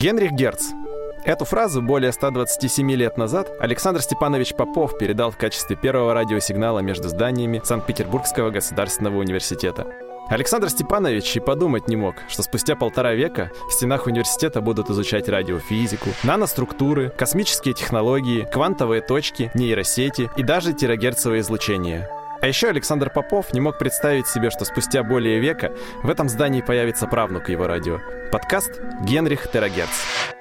Генрих Герц. Эту фразу более 127 лет назад Александр Степанович Попов передал в качестве первого радиосигнала между зданиями Санкт-Петербургского государственного университета. Александр Степанович и подумать не мог, что спустя полтора века в стенах университета будут изучать радиофизику, наноструктуры, космические технологии, квантовые точки, нейросети и даже терагерцевое излучение. А еще Александр Попов не мог представить себе, что спустя более века в этом здании появится правнук его радио. Подкаст «Генрих Терагерц».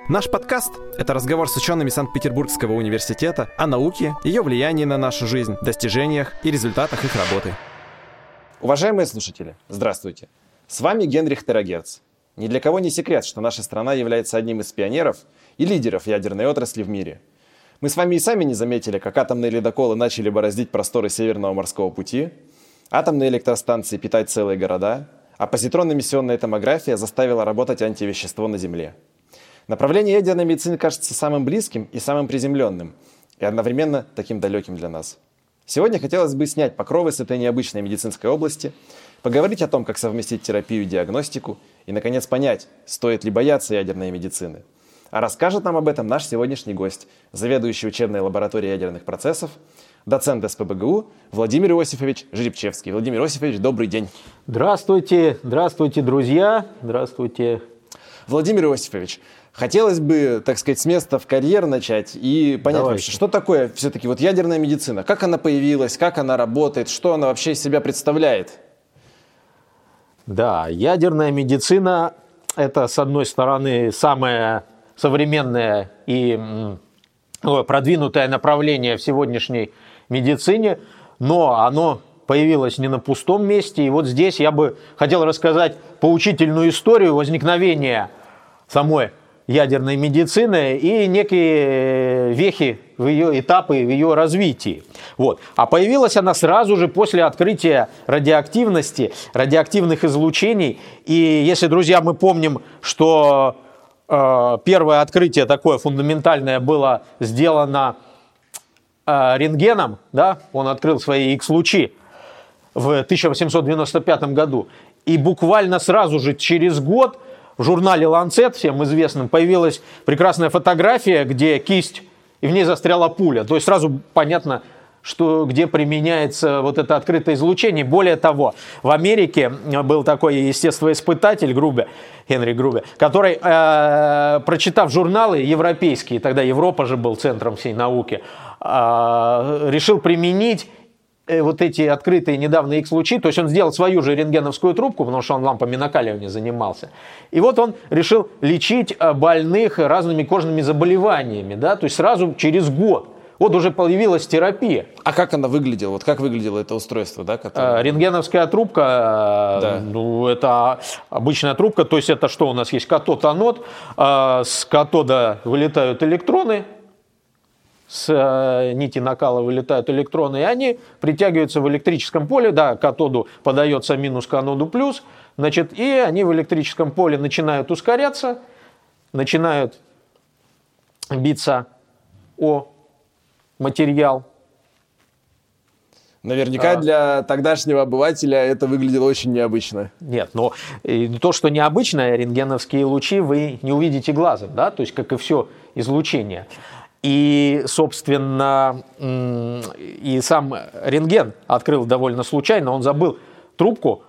Наш подкаст — это разговор с учеными Санкт-Петербургского университета о науке, ее влиянии на нашу жизнь, достижениях и результатах их работы. Уважаемые слушатели, здравствуйте. С вами Генрих Терагерц. Ни для кого не секрет, что наша страна является одним из пионеров и лидеров ядерной отрасли в мире — мы с вами и сами не заметили, как атомные ледоколы начали бороздить просторы Северного морского пути, атомные электростанции питать целые города, а позитронно-эмиссионная томография заставила работать антивещество на Земле. Направление ядерной медицины кажется самым близким и самым приземленным, и одновременно таким далеким для нас. Сегодня хотелось бы снять покровы с этой необычной медицинской области, поговорить о том, как совместить терапию и диагностику, и, наконец, понять, стоит ли бояться ядерной медицины – а расскажет нам об этом наш сегодняшний гость, заведующий учебной лабораторией ядерных процессов, доцент СПБГУ Владимир Иосифович Жеребчевский. Владимир Иосифович, добрый день. Здравствуйте, здравствуйте, друзья, здравствуйте. Владимир Иосифович, хотелось бы, так сказать, с места в карьер начать и понять Давайте. вообще, что такое все-таки вот ядерная медицина, как она появилась, как она работает, что она вообще из себя представляет? Да, ядерная медицина – это, с одной стороны, самая современное и продвинутое направление в сегодняшней медицине, но оно появилось не на пустом месте. И вот здесь я бы хотел рассказать поучительную историю возникновения самой ядерной медицины и некие вехи в ее этапы в ее развитии. Вот. А появилась она сразу же после открытия радиоактивности, радиоактивных излучений. И если, друзья, мы помним, что первое открытие такое фундаментальное было сделано э, рентгеном, да, он открыл свои X-лучи в 1895 году. И буквально сразу же через год в журнале Lancet, всем известном, появилась прекрасная фотография, где кисть и в ней застряла пуля. То есть сразу понятно, что, где применяется вот это открытое излучение. Более того, в Америке был такой естествоиспытатель Грубе, Генри Грубе, который, э, прочитав журналы европейские, тогда Европа же был центром всей науки, э, решил применить э, вот эти открытые недавно X-лучи, то есть он сделал свою же рентгеновскую трубку, потому что он лампами накаливания занимался. И вот он решил лечить э, больных разными кожными заболеваниями, да, то есть сразу через год. Вот уже появилась терапия. А как она выглядела? Вот как выглядело это устройство, да? Которое... Рентгеновская трубка, да. ну, это обычная трубка, то есть это что у нас есть? Катод, анод. С катода вылетают электроны, с нити накала вылетают электроны, и они притягиваются в электрическом поле, да, катоду подается минус к аноду плюс, значит, и они в электрическом поле начинают ускоряться, начинают биться о материал. Наверняка а, для тогдашнего обывателя это выглядело очень необычно. Нет, но то, что необычно, рентгеновские лучи вы не увидите глазом, да, то есть как и все излучение. И, собственно, и сам рентген открыл довольно случайно, он забыл трубку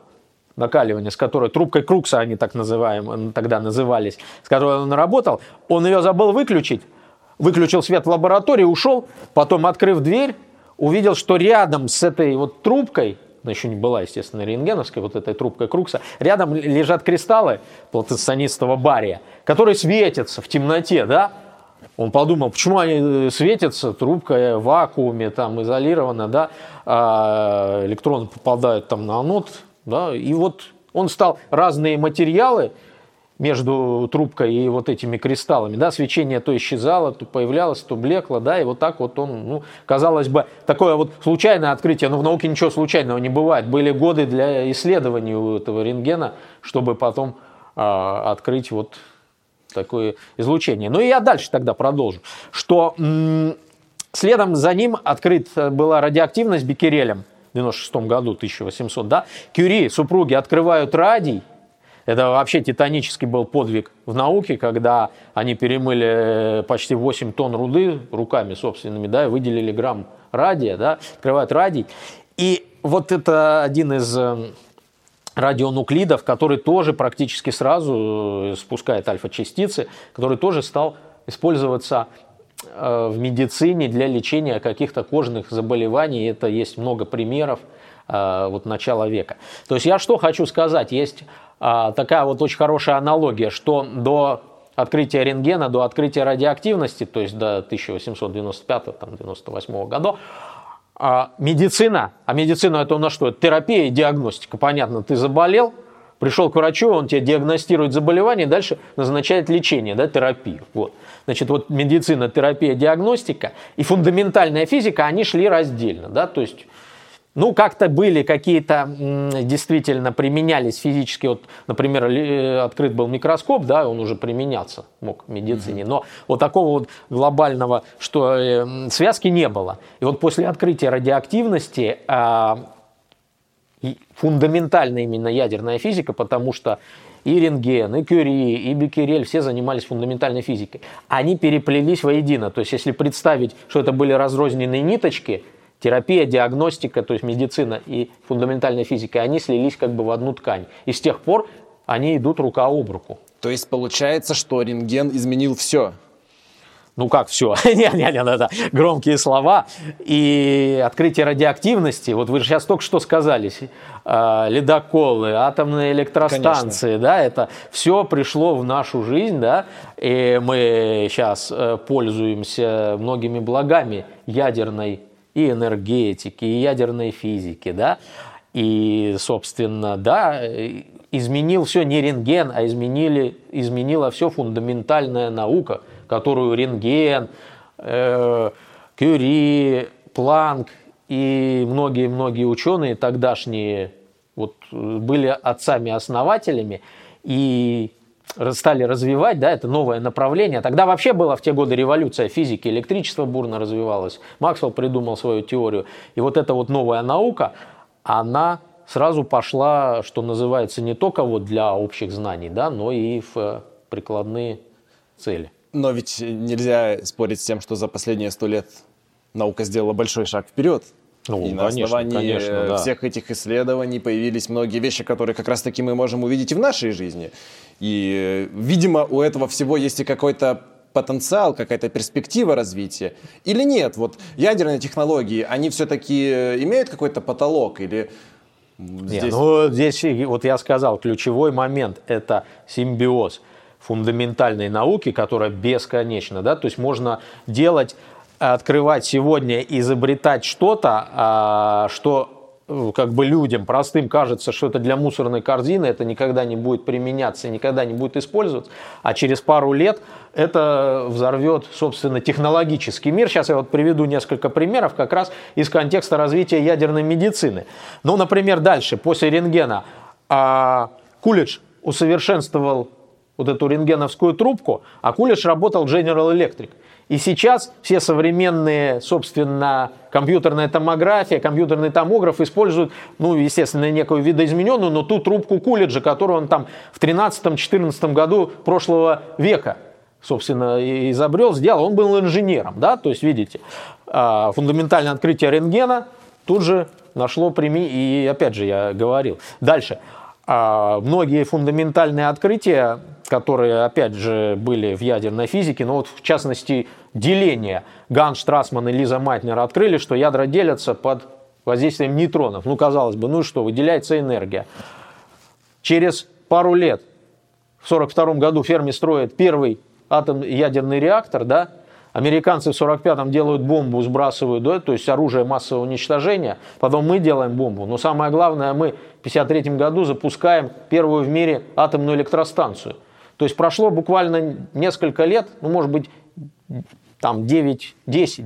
накаливания, с которой трубкой Крукса они так называем, тогда назывались, с которой он работал, он ее забыл выключить, выключил свет в лаборатории, ушел, потом, открыв дверь, увидел, что рядом с этой вот трубкой, она еще не была, естественно, рентгеновской, вот этой трубкой Крукса, рядом лежат кристаллы платоцинистого бария, которые светятся в темноте, да? Он подумал, почему они э, светятся, трубка в вакууме, там, изолирована, да, а электроны попадают там на анод, да, и вот он стал разные материалы между трубкой и вот этими кристаллами, да, свечение то исчезало, то появлялось, то блекло, да, и вот так вот он, ну, казалось бы, такое вот случайное открытие, но в науке ничего случайного не бывает. Были годы для исследований у этого рентгена, чтобы потом а, открыть вот такое излучение. Ну и я дальше тогда продолжу, что следом за ним открыт была радиоактивность бикерелем в 96 году, 1800, да, Кюри, супруги открывают радий, Это вообще титанический был подвиг в науке, когда они перемыли почти 8 тонн руды руками собственными, да, и выделили грамм радия, да, открывают радий. И вот это один из э, радионуклидов, который тоже практически сразу э, спускает альфа-частицы, который тоже стал использоваться э, в медицине для лечения каких-то кожных заболеваний. Это есть много примеров вот начала века. То есть я что хочу сказать, есть такая вот очень хорошая аналогия, что до открытия рентгена, до открытия радиоактивности, то есть до 1895-98 года, а медицина, а медицина это у нас что? Терапия и диагностика. Понятно, ты заболел, пришел к врачу, он тебе диагностирует заболевание, дальше назначает лечение, да, терапию. Вот. Значит, вот медицина, терапия, диагностика и фундаментальная физика, они шли раздельно, да, то есть ну, как-то были какие-то, действительно, применялись физически. Вот, например, э, открыт был микроскоп, да, он уже применяться мог в медицине. Но вот такого вот глобального, что э, связки не было. И вот после открытия радиоактивности а, фундаментальная именно ядерная физика, потому что и рентген, и Кюри, и Беккерель, все занимались фундаментальной физикой. Они переплелись воедино. То есть, если представить, что это были разрозненные ниточки – терапия, диагностика, то есть медицина и фундаментальная физика, они слились как бы в одну ткань. И с тех пор они идут рука об руку. То есть получается, что рентген изменил все? Ну как все? Нет, это громкие слова. И открытие радиоактивности, вот вы же сейчас только что сказали, э, ледоколы, атомные электростанции, Конечно. да, это все пришло в нашу жизнь, да, и мы сейчас э, пользуемся многими благами ядерной и энергетики, и ядерной физики, да, и, собственно, да, изменил все не рентген, а изменили, изменила все фундаментальная наука, которую рентген, э, Кюри, Планк и многие-многие ученые тогдашние вот, были отцами-основателями, и стали развивать, да, это новое направление. Тогда вообще была в те годы революция физики, электричество бурно развивалось. Максвелл придумал свою теорию. И вот эта вот новая наука, она сразу пошла, что называется, не только вот для общих знаний, да, но и в прикладные цели. Но ведь нельзя спорить с тем, что за последние сто лет наука сделала большой шаг вперед. Ну, и конечно, на основании конечно, да. всех этих исследований появились многие вещи, которые как раз-таки мы можем увидеть и в нашей жизни. И, видимо, у этого всего есть и какой-то потенциал, какая-то перспектива развития? Или нет? Вот ядерные технологии, они все-таки имеют какой-то потолок? Или здесь... Нет, ну, здесь вот я сказал, ключевой момент – это симбиоз фундаментальной науки, которая бесконечна. Да? То есть можно делать открывать сегодня, изобретать что-то, а, что э, как бы людям простым кажется, что это для мусорной корзины, это никогда не будет применяться, никогда не будет использоваться, а через пару лет это взорвет, собственно, технологический мир. Сейчас я вот приведу несколько примеров как раз из контекста развития ядерной медицины. Ну, например, дальше, после рентгена, а, Кулич усовершенствовал вот эту рентгеновскую трубку, а Кулич работал General Electric – и сейчас все современные, собственно, компьютерная томография, компьютерный томограф используют, ну, естественно, некую видоизмененную, но ту трубку Кулиджа, которую он там в 13-14 году прошлого века, собственно, изобрел, сделал. Он был инженером, да, то есть, видите, а, фундаментальное открытие рентгена тут же нашло применение, и опять же я говорил. Дальше. А многие фундаментальные открытия, которые, опять же, были в ядерной физике, но вот в частности деление Ганс Штрасман и Лиза Майтнер открыли, что ядра делятся под воздействием нейтронов. Ну, казалось бы, ну что, выделяется энергия. Через пару лет, в 1942 году Ферми строит первый атомный ядерный реактор, да, Американцы в 45-м делают бомбу, сбрасывают, да, то есть оружие массового уничтожения. Потом мы делаем бомбу. Но самое главное, мы в 53 году запускаем первую в мире атомную электростанцию. То есть прошло буквально несколько лет, ну, может быть, там 9-10,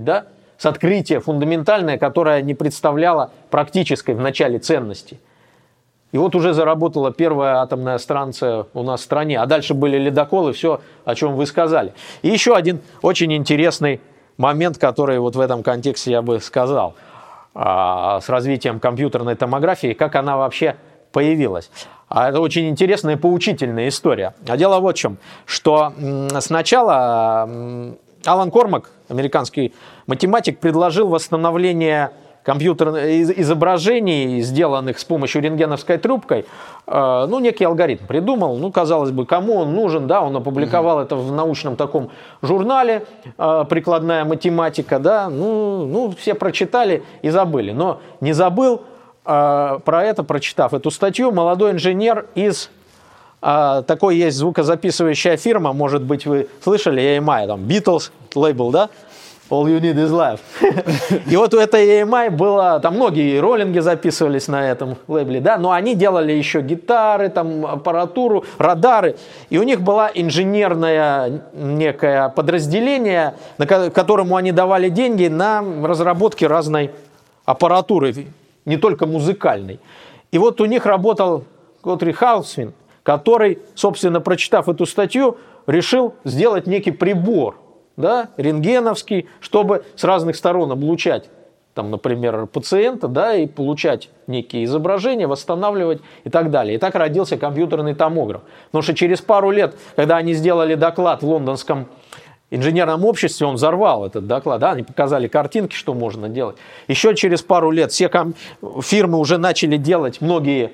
да, с открытия фундаментальное, которое не представляло практической в начале ценности – и вот уже заработала первая атомная станция у нас в стране. А дальше были ледоколы, все, о чем вы сказали. И еще один очень интересный момент, который вот в этом контексте я бы сказал, а, с развитием компьютерной томографии, как она вообще появилась. А это очень интересная и поучительная история. А дело вот в чем, что сначала Алан Кормак, американский математик, предложил восстановление компьютерных изображений, сделанных с помощью рентгеновской трубкой, э, ну, некий алгоритм придумал. Ну, казалось бы, кому он нужен, да, он опубликовал mm-hmm. это в научном таком журнале э, «Прикладная математика», да, ну, ну, все прочитали и забыли. Но не забыл э, про это, прочитав эту статью, молодой инженер из такой есть звукозаписывающая фирма, может быть, вы слышали, EMI, там, Beatles, лейбл, да, All you need is life. и вот у этой EMI было, там многие роллинги записывались на этом лейбле, да, но они делали еще гитары, там аппаратуру, радары, и у них была инженерное некое подразделение, на которому они давали деньги на разработки разной аппаратуры, не только музыкальной. И вот у них работал Готри Хаусвин, который, собственно, прочитав эту статью, решил сделать некий прибор, да, рентгеновский, чтобы с разных сторон облучать там, например, пациента, да, и получать некие изображения, восстанавливать и так далее. И так родился компьютерный томограф. Потому что через пару лет, когда они сделали доклад в лондонском инженерном обществе, он взорвал этот доклад, да, они показали картинки, что можно делать. Еще через пару лет все фирмы уже начали делать многие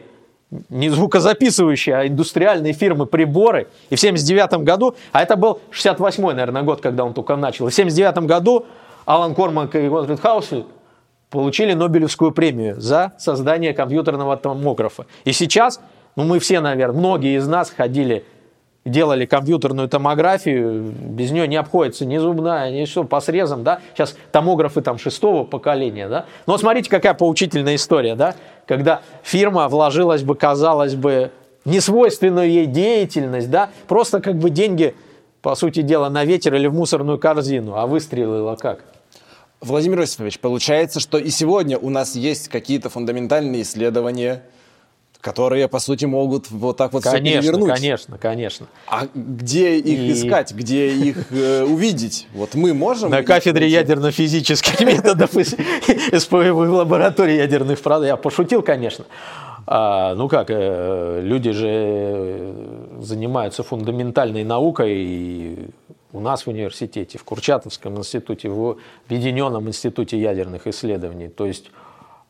не звукозаписывающие, а индустриальные фирмы приборы. И в 79 году, а это был 68-й, наверное, год, когда он только начал. И в 79 году Алан Кормак и Готфрид Хаусли получили Нобелевскую премию за создание компьютерного томографа. И сейчас, ну мы все, наверное, многие из нас ходили делали компьютерную томографию, без нее не обходится ни зубная, ни что, по срезам, да, сейчас томографы там шестого поколения, да, но смотрите, какая поучительная история, да, когда фирма вложилась бы, казалось бы, несвойственную ей деятельность, да, просто как бы деньги, по сути дела, на ветер или в мусорную корзину, а выстрелила как? Владимир Иосифович, получается, что и сегодня у нас есть какие-то фундаментальные исследования, которые, по сути, могут вот так вот конечно, все перевернуть. Конечно, конечно. А где их и... искать, где их э, увидеть? Вот мы можем? На кафедре ядерно-физических методов СПВ в лаборатории ядерных продуктов. Я пошутил, конечно. А, ну как, э, люди же э, занимаются фундаментальной наукой и у нас в университете, в Курчатовском институте, в Объединенном институте ядерных исследований. То есть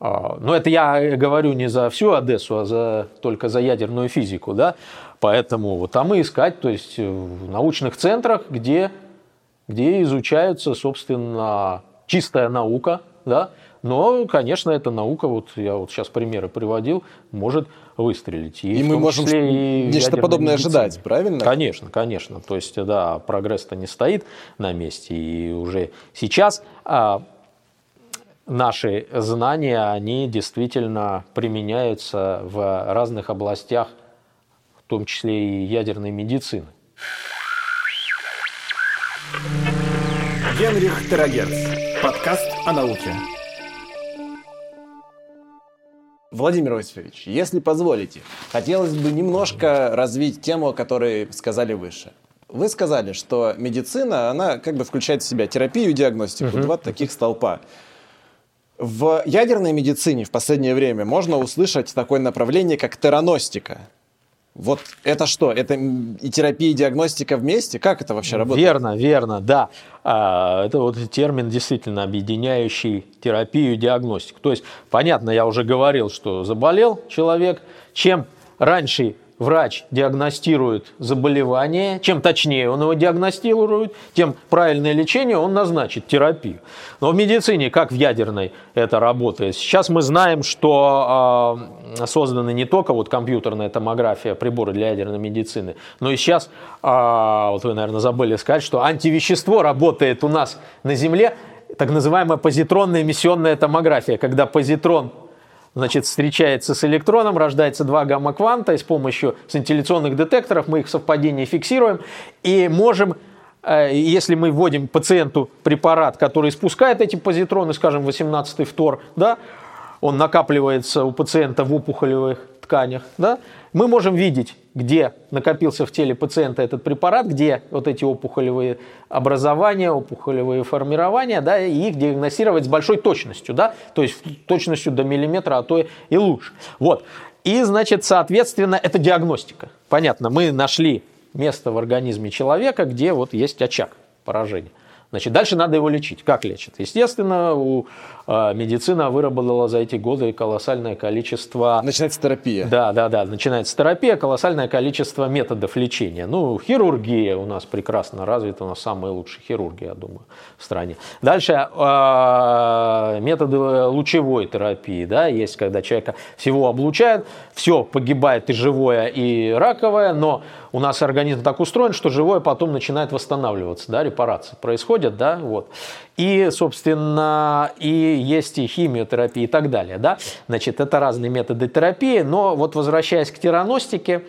но это я говорю не за всю Одессу, а за, только за ядерную физику. Да? Поэтому вот там и искать, то есть в научных центрах, где, где изучаются, собственно, чистая наука, да? но, конечно, эта наука, вот я вот сейчас примеры приводил, может выстрелить. И, и мы можем и нечто подобное медицине. ожидать, правильно? Конечно, конечно. То есть, да, прогресс-то не стоит на месте. И уже сейчас а, наши знания, они действительно применяются в разных областях, в том числе и ядерной медицины. Генрих Терагерц. Подкаст о науке. Владимир Иосифович, если позволите, хотелось бы немножко развить тему, о которой сказали выше. Вы сказали, что медицина, она как бы включает в себя терапию и диагностику, угу. два таких столпа. В ядерной медицине в последнее время можно услышать такое направление, как тераностика. Вот это что? Это и терапия, и диагностика вместе? Как это вообще работает? Верно, верно, да. А, это вот термин действительно объединяющий терапию и диагностику. То есть, понятно, я уже говорил, что заболел человек. Чем раньше врач диагностирует заболевание, чем точнее он его диагностирует, тем правильное лечение он назначит, терапию. Но в медицине, как в ядерной это работает, сейчас мы знаем, что э, созданы не только вот компьютерная томография, приборы для ядерной медицины, но и сейчас, э, вот вы, наверное, забыли сказать, что антивещество работает у нас на Земле, так называемая позитронная эмиссионная томография, когда позитрон значит, встречается с электроном, рождается два гамма-кванта, и с помощью сcintillaционных детекторов мы их совпадение фиксируем. И можем э, если мы вводим пациенту препарат, который спускает эти позитроны, скажем, 18-й фтор, да, он накапливается у пациента в опухолевых тканях, да, мы можем видеть, где накопился в теле пациента этот препарат, где вот эти опухолевые образования, опухолевые формирования, да, и их диагностировать с большой точностью, да, то есть точностью до миллиметра, а то и лучше. Вот. И, значит, соответственно, это диагностика. Понятно, мы нашли место в организме человека, где вот есть очаг поражения. Значит, дальше надо его лечить. Как лечат? Естественно, у а, медицина выработала за эти годы колоссальное количество... Начинается терапия. Да, да, да. Начинается терапия, колоссальное количество методов лечения. Ну, хирургия у нас прекрасно развита, у нас самые лучшие хирурги, я думаю, в стране. Дальше э, методы лучевой терапии, да, есть, когда человека всего облучают, все погибает и живое, и раковое, но у нас организм так устроен, что живое потом начинает восстанавливаться, да, репарации происходят, да, вот. И, собственно, и есть и химиотерапия и так далее, да. Значит, это разные методы терапии, но вот возвращаясь к тераностике,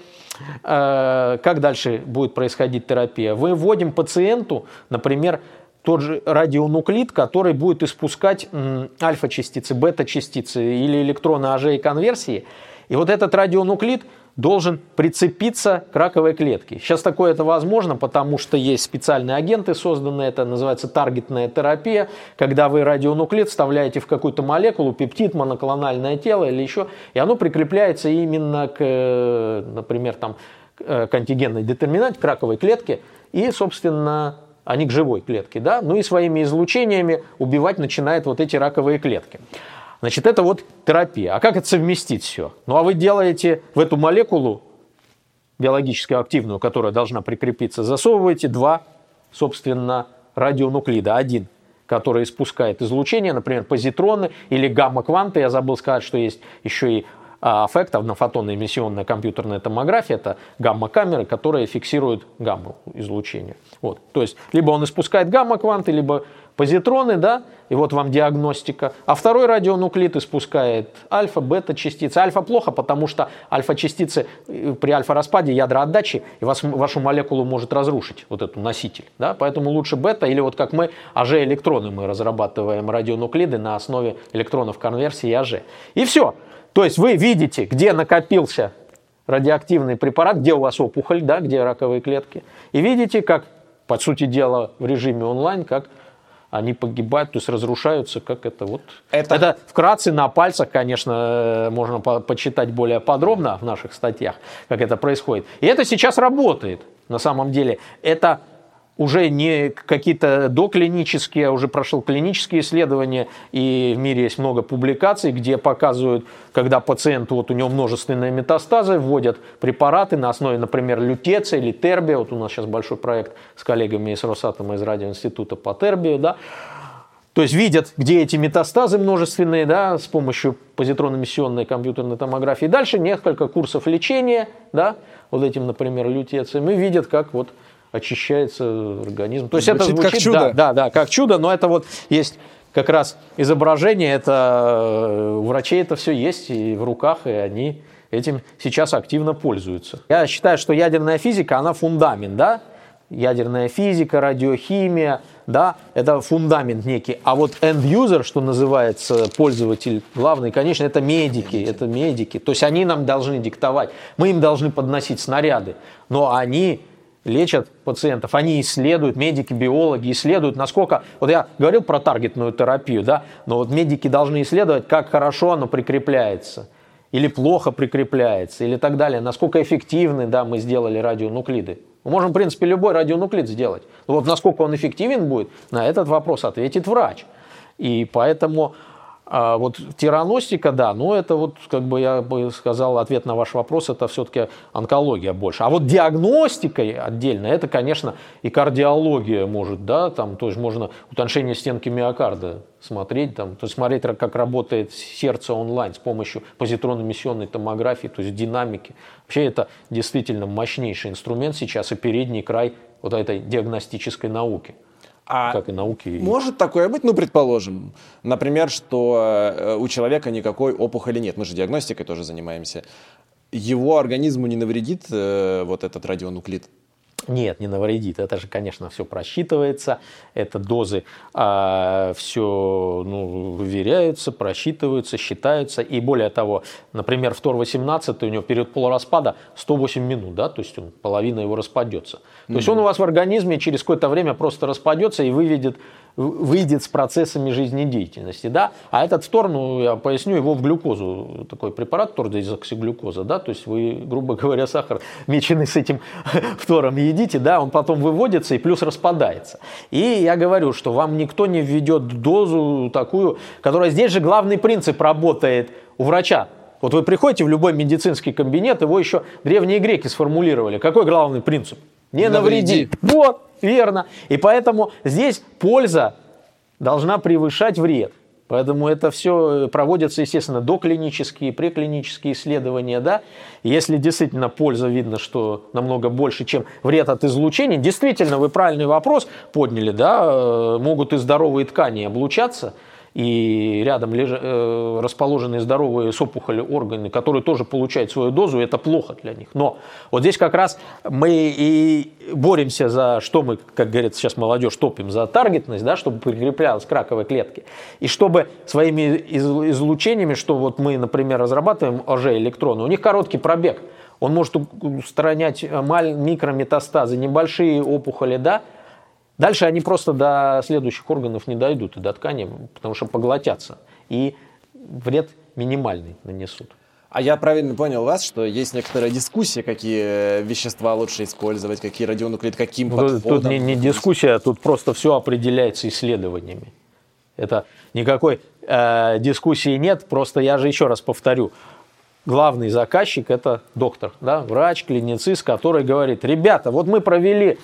э, как дальше будет происходить терапия? Мы вводим пациенту, например, тот же радионуклид, который будет испускать альфа-частицы, бета-частицы или электроны АЖ и конверсии. И вот этот радионуклид – должен прицепиться к раковой клетке. Сейчас такое это возможно, потому что есть специальные агенты созданные, это называется таргетная терапия, когда вы радионуклид вставляете в какую-то молекулу, пептид, моноклональное тело или еще, и оно прикрепляется именно к, например, там, к антигенной детерминанте, к раковой клетке, и, собственно, они к живой клетке, да, ну и своими излучениями убивать начинает вот эти раковые клетки. Значит, это вот терапия. А как это совместить все? Ну, а вы делаете в эту молекулу биологически активную, которая должна прикрепиться, засовываете два, собственно, радионуклида. Один, который испускает излучение, например, позитроны или гамма-кванты. Я забыл сказать, что есть еще и фотонная эмиссионная компьютерная томография – это гамма-камеры, которые фиксируют гамма-излучение. Вот. То есть, либо он испускает гамма-кванты, либо позитроны, да, и вот вам диагностика. А второй радионуклид испускает альфа, бета частицы. Альфа плохо, потому что альфа-частицы э, при альфа-распаде ядра отдачи и вас, вашу молекулу может разрушить, вот эту носитель. Да? Поэтому лучше бета, или вот как мы, АЖ-электроны, мы разрабатываем радионуклиды на основе электронов конверсии АЖ. И все. То есть вы видите, где накопился радиоактивный препарат, где у вас опухоль, да, где раковые клетки. И видите, как, по сути дела, в режиме онлайн, как они погибают, то есть разрушаются, как это вот. Это, это вкратце на пальцах, конечно, э, можно по почитать более подробно в наших статьях, как это происходит. И это сейчас работает на самом деле. Это уже не какие-то доклинические, а уже прошел клинические исследования, и в мире есть много публикаций, где показывают, когда пациент, вот у него множественные метастазы, вводят препараты на основе, например, лютеция или тербия, вот у нас сейчас большой проект с коллегами из Росатома, из радиоинститута по тербию, да, то есть видят, где эти метастазы множественные, да, с помощью позитронно-эмиссионной компьютерной томографии. Дальше несколько курсов лечения, да, вот этим, например, лютецием, и видят, как вот очищается организм. То есть звучит это звучит как чудо. Да, да, да, как чудо, но это вот есть как раз изображение, это э, у врачей это все есть и в руках, и они этим сейчас активно пользуются. Я считаю, что ядерная физика, она фундамент, да, ядерная физика, радиохимия, да, это фундамент некий. А вот end-user, что называется, пользователь главный, конечно, это медики, это медики. То есть они нам должны диктовать, мы им должны подносить снаряды, но они лечат пациентов, они исследуют, медики, биологи исследуют, насколько, вот я говорил про таргетную терапию, да, но вот медики должны исследовать, как хорошо оно прикрепляется, или плохо прикрепляется, или так далее, насколько эффективны, да, мы сделали радионуклиды. Мы можем, в принципе, любой радионуклид сделать. Но вот насколько он эффективен будет, на этот вопрос ответит врач. И поэтому а вот тираностика, да, но это вот, как бы я бы сказал, ответ на ваш вопрос, это все-таки онкология больше. А вот диагностикой отдельно, это, конечно, и кардиология может, да, там, то есть можно утоншение стенки миокарда смотреть, там, то есть смотреть, как работает сердце онлайн с помощью позитронно-эмиссионной томографии, то есть динамики. Вообще это действительно мощнейший инструмент сейчас и передний край вот этой диагностической науки. А как и науки. Может такое быть, ну, предположим, например, что э, у человека никакой опухоли нет, мы же диагностикой тоже занимаемся. Его организму не навредит э, вот этот радионуклид? Нет, не навредит. Это же, конечно, все просчитывается. Это дозы а, все ну, выверяются, просчитываются, считаются. И более того, например, в Тор-18 у него период полураспада 108 минут, да, то есть он, половина его распадется. То mm-hmm. есть он у вас в организме через какое-то время просто распадется и выведет выйдет с процессами жизнедеятельности, да, а этот фтор, ну, я поясню, его в глюкозу, такой препарат тордезоксиглюкоза, да, то есть вы, грубо говоря, сахар, меченый с этим фтором едите, да, он потом выводится и плюс распадается. И я говорю, что вам никто не введет дозу такую, которая здесь же главный принцип работает у врача, вот вы приходите в любой медицинский кабинет, его еще древние греки сформулировали. Какой главный принцип? Не навреди. навреди. Вот, верно. И поэтому здесь польза должна превышать вред. Поэтому это все проводятся, естественно, доклинические, преклинические исследования. Да? Если действительно польза видно, что намного больше, чем вред от излучения, действительно, вы правильный вопрос подняли, да? Э, могут и здоровые ткани облучаться – и рядом леж... э, расположенные здоровые с опухолью органы, которые тоже получают свою дозу, это плохо для них. Но вот здесь как раз мы и боремся за, что мы, как говорит сейчас молодежь, топим за таргетность, да, чтобы прикреплялась к раковой клетке. И чтобы своими излучениями, что вот мы, например, разрабатываем ОЖ-электроны, у них короткий пробег. Он может устранять микрометастазы, небольшие опухоли, да, Дальше они просто до следующих органов не дойдут и до ткани, потому что поглотятся. И вред минимальный нанесут. А я правильно понял вас, что есть некоторая дискуссия, какие вещества лучше использовать, какие радионуклиды, каким подходом? Тут не, не дискуссия, тут просто все определяется исследованиями. Это никакой э, дискуссии нет, просто я же еще раз повторю. Главный заказчик – это доктор, да, врач, клиницист, который говорит, ребята, вот мы провели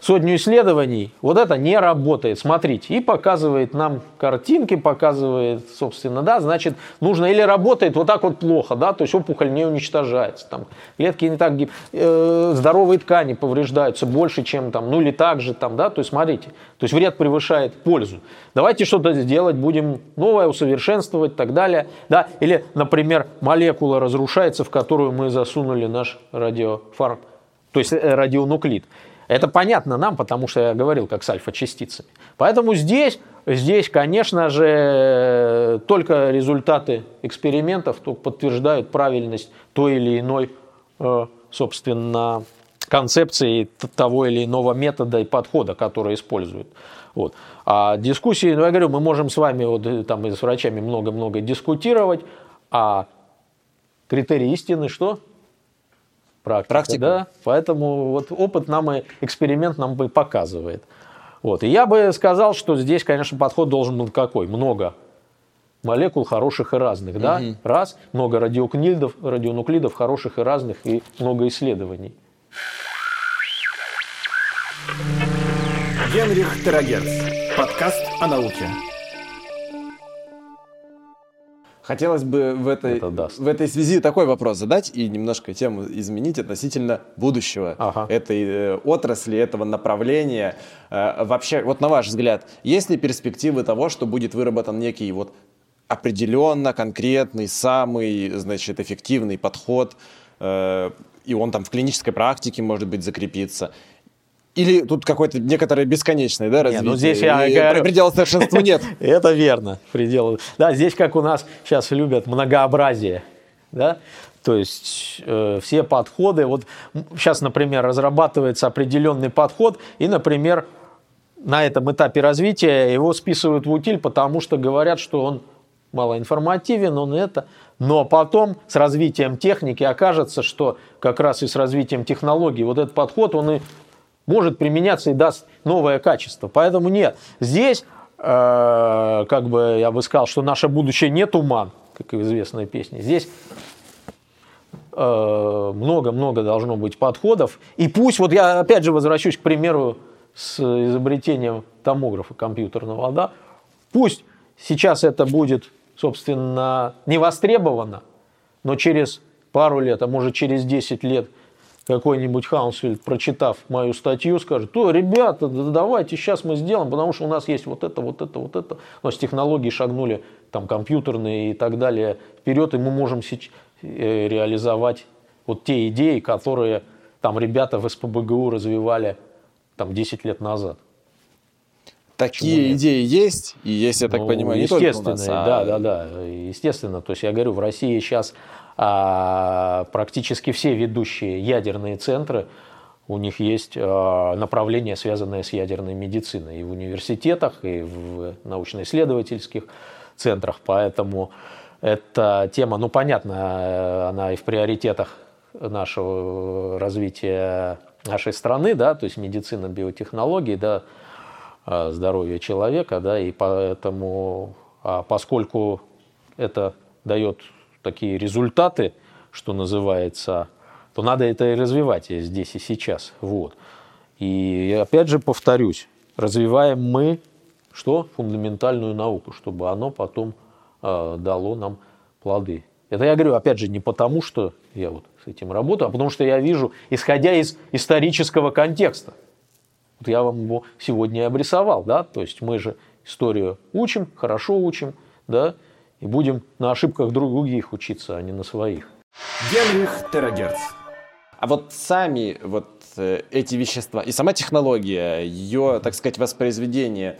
сотню исследований, вот это не работает, смотрите, и показывает нам картинки, показывает, собственно, да, значит, нужно или работает вот так вот плохо, да, то есть опухоль не уничтожается, там, клетки не так, э, здоровые ткани повреждаются больше, чем там, ну или так же, там, да, то есть смотрите, то есть вред превышает пользу. Давайте что-то сделать, будем новое усовершенствовать и так далее, да, или, например, молекула разрушается, в которую мы засунули наш радиофарм, то есть э, радионуклид. Это понятно нам, потому что я говорил, как с альфа-частицами. Поэтому здесь, здесь, конечно же, только результаты экспериментов подтверждают правильность той или иной, э, собственно, концепции того или иного метода и подхода, который используют. Вот. А дискуссии, ну, я говорю, мы можем с вами вот, э, там, и с врачами много-много дискутировать, а критерий истины что? Практика. практика. Да? Поэтому вот опыт нам и эксперимент нам бы показывает. Вот. И я бы сказал, что здесь, конечно, подход должен быть какой? Много молекул хороших и разных. Да? Угу. Раз, много радионуклидов, радионуклидов хороших и разных, и много исследований. Генрих Терагерц. Подкаст о науке. Хотелось бы в этой, в этой связи такой вопрос задать и немножко тему изменить относительно будущего ага. этой э, отрасли, этого направления. Э, вообще, вот на ваш взгляд, есть ли перспективы того, что будет выработан некий вот определенно конкретный, самый, значит, эффективный подход, э, и он там в клинической практике, может быть, закрепится? Или тут какой-то некоторое бесконечное, да, развитие? Нет, ну здесь я говорю... Предела совершенства нет. Это верно, предела. Да, здесь как у нас сейчас любят многообразие, да, то есть э, все подходы, вот сейчас, например, разрабатывается определенный подход, и, например, на этом этапе развития его списывают в утиль, потому что говорят, что он малоинформативен, он это. Но потом с развитием техники окажется, что как раз и с развитием технологий вот этот подход, он и может применяться и даст новое качество. Поэтому нет. Здесь, э, как бы я бы сказал, что наше будущее не туман, как в известной песне. Здесь э, много-много должно быть подходов. И пусть, вот я опять же возвращусь к примеру с изобретением томографа компьютерного, да, пусть сейчас это будет, собственно, не востребовано, но через пару лет, а может через 10 лет какой-нибудь Хаунсфельд, прочитав мою статью, скажет, то, ребята, давайте сейчас мы сделаем, потому что у нас есть вот это, вот это, вот это. У нас технологии шагнули, там, компьютерные и так далее, вперед, и мы можем э, реализовать вот те идеи, которые там ребята в СПБГУ развивали там 10 лет назад. Такие идеи есть, и есть, я так Ну, понимаю, не только у естественно, нас, а- да, да, да, естественно. То есть я говорю, в России сейчас а, практически все ведущие ядерные центры, у них есть а, направление, связанное с ядерной медициной и в университетах, и в научно-исследовательских центрах. Поэтому эта тема, ну понятно, она и в приоритетах нашего развития нашей страны, да, то есть медицина, биотехнологии, да, а, здоровья человека, да, и поэтому, а поскольку это дает такие результаты, что называется, то надо это и развивать здесь и сейчас, вот. И опять же повторюсь, развиваем мы что? Фундаментальную науку, чтобы оно потом э, дало нам плоды. Это я говорю, опять же, не потому, что я вот с этим работаю, а потому что я вижу, исходя из исторического контекста. Вот я вам его сегодня и обрисовал, да, то есть мы же историю учим, хорошо учим, да, и будем на ошибках других учиться, а не на своих. Генрих Терагерц. А вот сами вот э, эти вещества и сама технология, ее, так сказать, воспроизведение,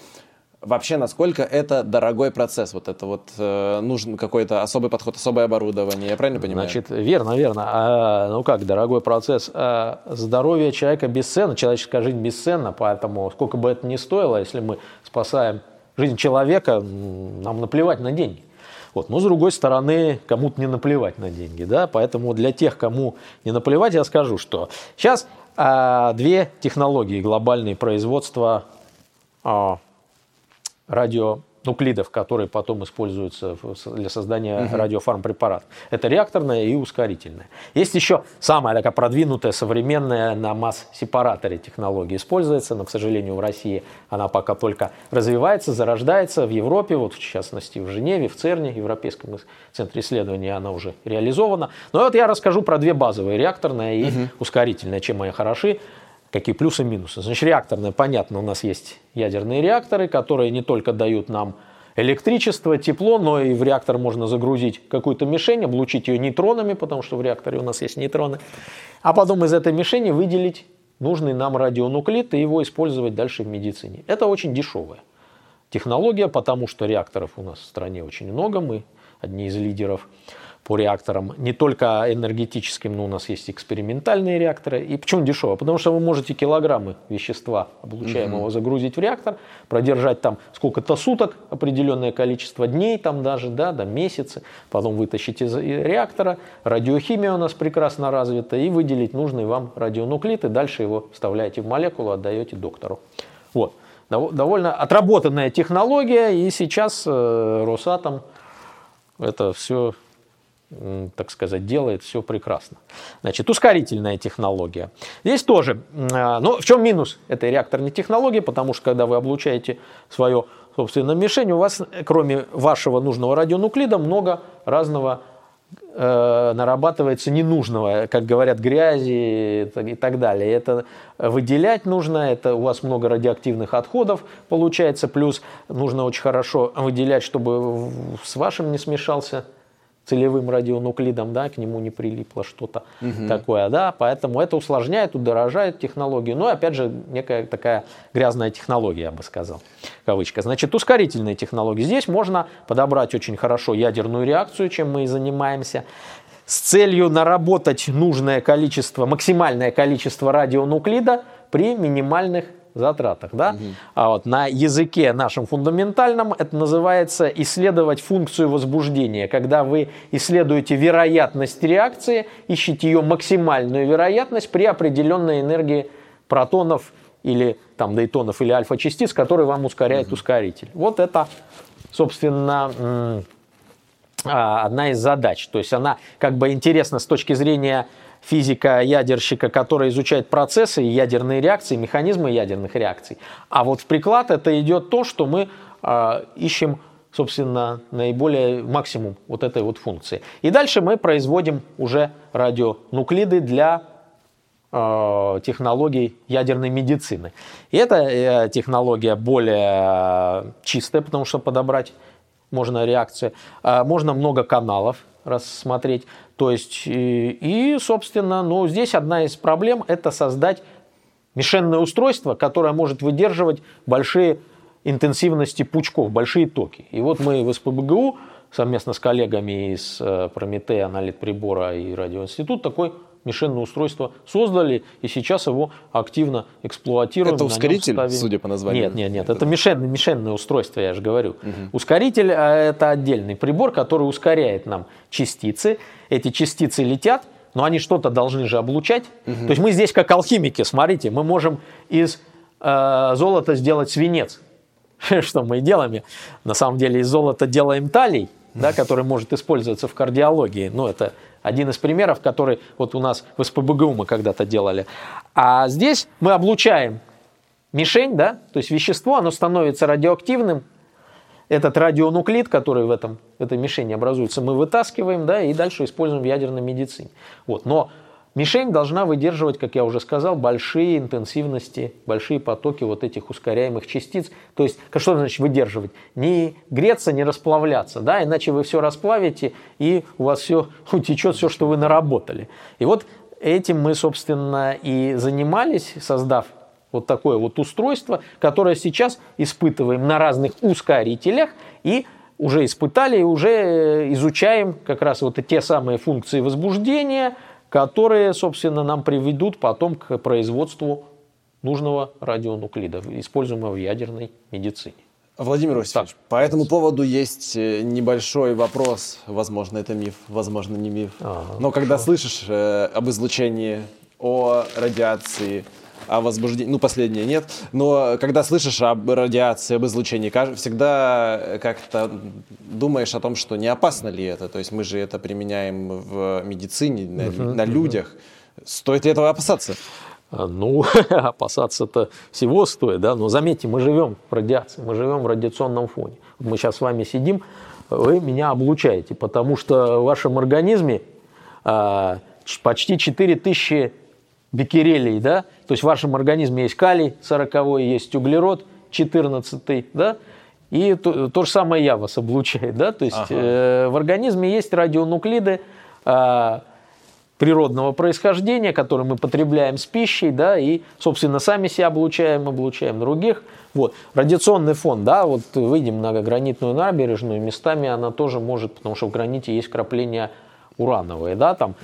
вообще насколько это дорогой процесс? Вот это вот э, нужен какой-то особый подход, особое оборудование, я правильно понимаю? Значит, верно, верно. А, ну как, дорогой процесс. А, здоровье человека бесценно, человеческая жизнь бесценна, поэтому сколько бы это ни стоило, если мы спасаем жизнь человека, нам наплевать на деньги. Вот. Но с другой стороны, кому-то не наплевать на деньги. Да? Поэтому для тех, кому не наплевать, я скажу, что сейчас а, две технологии глобальные производства а, радионуклидов, которые потом используются для создания радиофармпрепаратов. Это реакторная и ускорительная. Есть еще самая такая продвинутая, современная на масс-сепараторе технология используется, но, к сожалению, в России она пока только развивается, зарождается. В Европе, вот в частности в Женеве, в ЦЕРНе, Европейском центре исследований, она уже реализована. Но вот я расскажу про две базовые, реакторная и ускорительная, чем они хороши. Какие плюсы и минусы? Значит, реакторная, понятно, у нас есть ядерные реакторы, которые не только дают нам электричество, тепло, но и в реактор можно загрузить какую-то мишень, облучить ее нейтронами, потому что в реакторе у нас есть нейтроны, а потом из этой мишени выделить нужный нам радионуклид и его использовать дальше в медицине. Это очень дешевая технология, потому что реакторов у нас в стране очень много, мы одни из лидеров по реакторам, не только энергетическим, но у нас есть экспериментальные реакторы. И почему дешево? Потому что вы можете килограммы вещества облучаемого загрузить в реактор, продержать там сколько-то суток, определенное количество дней там даже, да, до месяца, потом вытащить из реактора, радиохимия у нас прекрасно развита, и выделить нужный вам радионуклид, и дальше его вставляете в молекулу, отдаете доктору. Вот. Дов- Довольно отработанная технология, и сейчас э, Росатом это все, так сказать, делает все прекрасно. Значит, ускорительная технология. Здесь тоже, а, ну, в чем минус этой реакторной технологии? Потому что, когда вы облучаете свое собственно мишень, у вас, кроме вашего нужного радионуклида, много разного э, нарабатывается ненужного, как говорят, грязи и так- далее. Это выделять нужно, это у вас много радиоактивных отходов получается, плюс нужно очень хорошо выделять, чтобы с вашим не смешался целевым радионуклидом, да, к нему не прилипло что-то такое, да, поэтому это усложняет, удорожает технологию, но опять же некая такая грязная технология, я бы сказал, кавычка. Значит, ускорительные технологии. Здесь можно подобрать очень хорошо ядерную реакцию, чем мы и занимаемся, с целью наработать нужное количество, максимальное количество радионуклида при минимальных затратах. Да? А вот на языке нашем фундаментальном это называется исследовать функцию возбуждения. Когда вы исследуете вероятность реакции, ищете ее максимальную вероятность при определенной энергии протонов или там дейтонов или альфа-частиц, которые вам ускоряет ускоритель. Вот это, собственно, а, одна из задач. То есть она как бы интересна с точки зрения физика-ядерщика, который изучает процессы ядерные реакции, механизмы ядерных реакций. А вот в приклад это идет то, что мы а, ищем, собственно, наиболее максимум вот этой вот функции. И дальше мы производим уже радионуклиды для э, технологий ядерной медицины. И эта э, технология более чистая, потому что подобрать можно реакция, а, можно много каналов рассмотреть. То есть, и, собственно, ну, здесь одна из проблем – это создать мишенное устройство, которое может выдерживать большие интенсивности пучков, большие токи. И вот мы в СПБГУ совместно с коллегами из э, Прометея, аналитприбора и радиоинститут такой мишенное устройство создали, и сейчас его активно эксплуатируем. Это ускоритель, ставим... судя по названию? Нет, нет, нет, это мишенное, мишенное устройство, я же говорю. Угу. Ускоритель а, – это отдельный прибор, который ускоряет нам частицы. Эти частицы летят, но они что-то должны же облучать. Угу. То есть мы здесь как алхимики, смотрите, мы можем из э, золота сделать свинец. Что мы и делаем. На самом деле из золота делаем талий, да, который может использоваться в кардиологии. Ну, это один из примеров, который вот у нас в СПБГУ мы когда-то делали. А здесь мы облучаем мишень, да, то есть вещество, оно становится радиоактивным. Этот радионуклид, который в, этом, в этой мишени образуется, мы вытаскиваем, да, и дальше используем в ядерной медицине. Вот. Но Мишень должна выдерживать, как я уже сказал, большие интенсивности, большие потоки вот этих ускоряемых частиц. То есть, что значит выдерживать? Не греться, не расплавляться, да, иначе вы все расплавите, и у вас все утечет, все, что вы наработали. И вот этим мы, собственно, и занимались, создав вот такое вот устройство, которое сейчас испытываем на разных ускорителях и уже испытали и уже изучаем как раз вот те самые функции возбуждения – которые, собственно, нам приведут потом к производству нужного радионуклида, используемого в ядерной медицине. Владимир Васильевич, так. по этому поводу есть э, небольшой вопрос, возможно, это миф, возможно, не миф. Ага, Но когда что? слышишь э, об излучении, о радиации, о возбуждении, ну, последнее нет, но когда слышишь об радиации, об излучении, всегда как-то думаешь о том, что не опасно ли это, то есть мы же это применяем в медицине, на, uh-huh, на людях. Uh-huh. Стоит ли этого опасаться? А, ну, опасаться-то всего стоит, да, но заметьте, мы живем в радиации, мы живем в радиационном фоне. Мы сейчас с вами сидим, вы меня облучаете, потому что в вашем организме а, почти 4000 беккерелей, да, то есть в вашем организме есть калий 40 есть углерод 14 да, и то, то же самое я вас облучает, да, то есть ага. э, в организме есть радионуклиды э, природного происхождения, которые мы потребляем с пищей, да, и, собственно, сами себя облучаем, облучаем других. Вот. Радиационный фон, да, вот выйдем на гранитную набережную, местами она тоже может, потому что в граните есть крапления урановые, да, там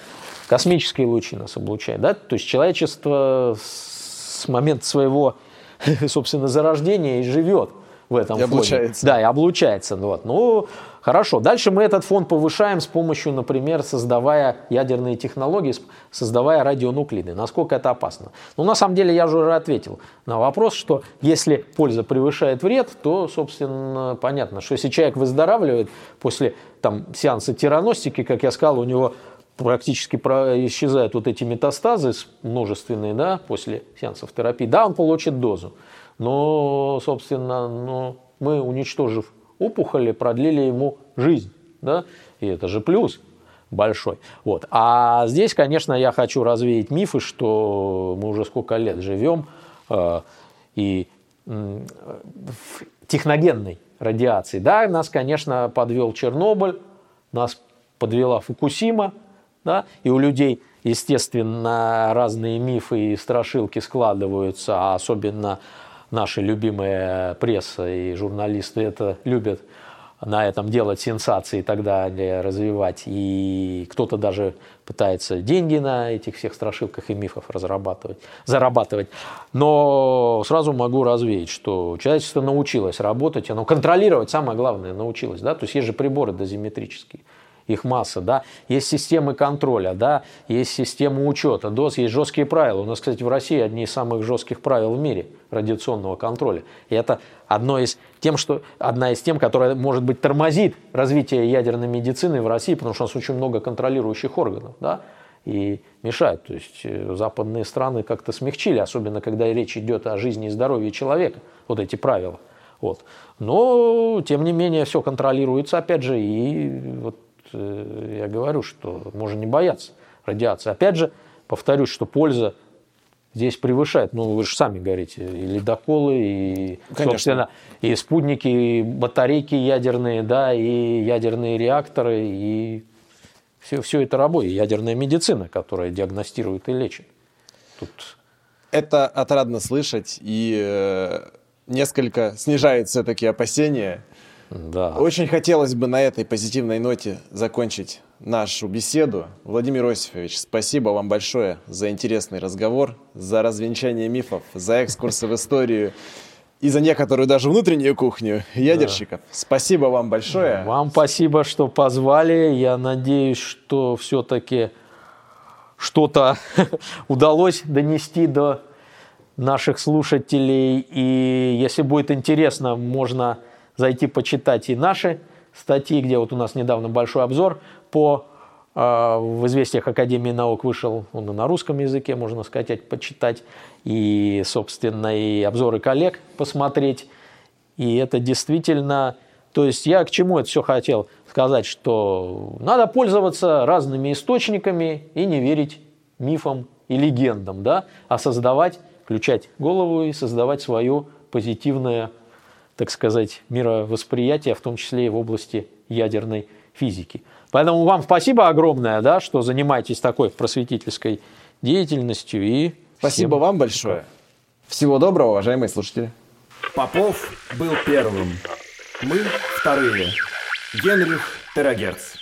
космические лучи нас облучают, да, то есть человечество с момента своего, собственно, зарождения и живет в этом и фоне. облучается. Да, и облучается. Вот. Ну, хорошо. Дальше мы этот фон повышаем с помощью, например, создавая ядерные технологии, создавая радионуклиды. Насколько это опасно? Ну, на самом деле, я уже ответил на вопрос, что если польза превышает вред, то, собственно, понятно, что если человек выздоравливает после там, сеанса тираностики, как я сказал, у него практически исчезают вот эти метастазы множественные, да, после сеансов терапии, да, он получит дозу. Но, собственно, ну, мы, уничтожив опухоли, продлили ему жизнь, да, и это же плюс большой. Вот. А здесь, конечно, я хочу развеять мифы, что мы уже сколько лет живем, э, и в техногенной радиации. Да, нас, конечно, подвел Чернобыль, нас подвела Фукусима, да, и у людей, естественно, разные мифы и страшилки складываются, а особенно наши любимые пресса и журналисты это любят на этом делать сенсации и так далее, развивать. И кто-то даже пытается деньги на этих всех страшилках и мифах разрабатывать, зарабатывать. Но сразу могу развеять, что человечество научилось работать, оно контролировать, самое главное, научилось. Да? То есть есть же приборы дозиметрические их масса, да, есть системы контроля, да, есть система учета, ДОС, есть жесткие правила. У нас, кстати, в России одни из самых жестких правил в мире радиационного контроля. И это одно из тем, что, одна из тем, которая, может быть, тормозит развитие ядерной медицины в России, потому что у нас очень много контролирующих органов, да, и мешают. То есть э, западные страны как-то смягчили, особенно когда речь идет о жизни и здоровье человека, вот эти правила. Вот. Но, тем не менее, все контролируется, опять же, и вот я говорю, что можно не бояться радиации. Опять же, повторюсь, что польза здесь превышает. Ну, вы же сами говорите, и ледоколы, и, Конечно. собственно, и спутники, и батарейки ядерные, да, и ядерные реакторы, и все, все это работает. Ядерная медицина, которая диагностирует и лечит. Тут Это отрадно слышать, и э, несколько снижает все-таки опасения. Да. Очень хотелось бы на этой позитивной ноте закончить нашу беседу. Владимир Осифович, спасибо вам большое за интересный разговор, за развенчание мифов, за экскурсы в историю и за некоторую даже внутреннюю кухню ядерщиков. Спасибо вам большое. Вам спасибо, что позвали. Я надеюсь, что все-таки что-то удалось донести до наших слушателей. И если будет интересно, можно зайти почитать и наши статьи, где вот у нас недавно большой обзор по э, в известиях Академии наук вышел, он и на русском языке, можно сказать, почитать, и, собственно, и обзоры коллег посмотреть. И это действительно... То есть я к чему это все хотел сказать, что надо пользоваться разными источниками и не верить мифам и легендам, да, а создавать, включать голову и создавать свое позитивное, так сказать, мировосприятие, в том числе и в области ядерной физики. Поэтому вам спасибо огромное, да, что занимаетесь такой просветительской деятельностью. И Спасибо всем вам большое. Всего доброго, уважаемые слушатели. Попов был первым. Мы вторые. Генрих Терагерц.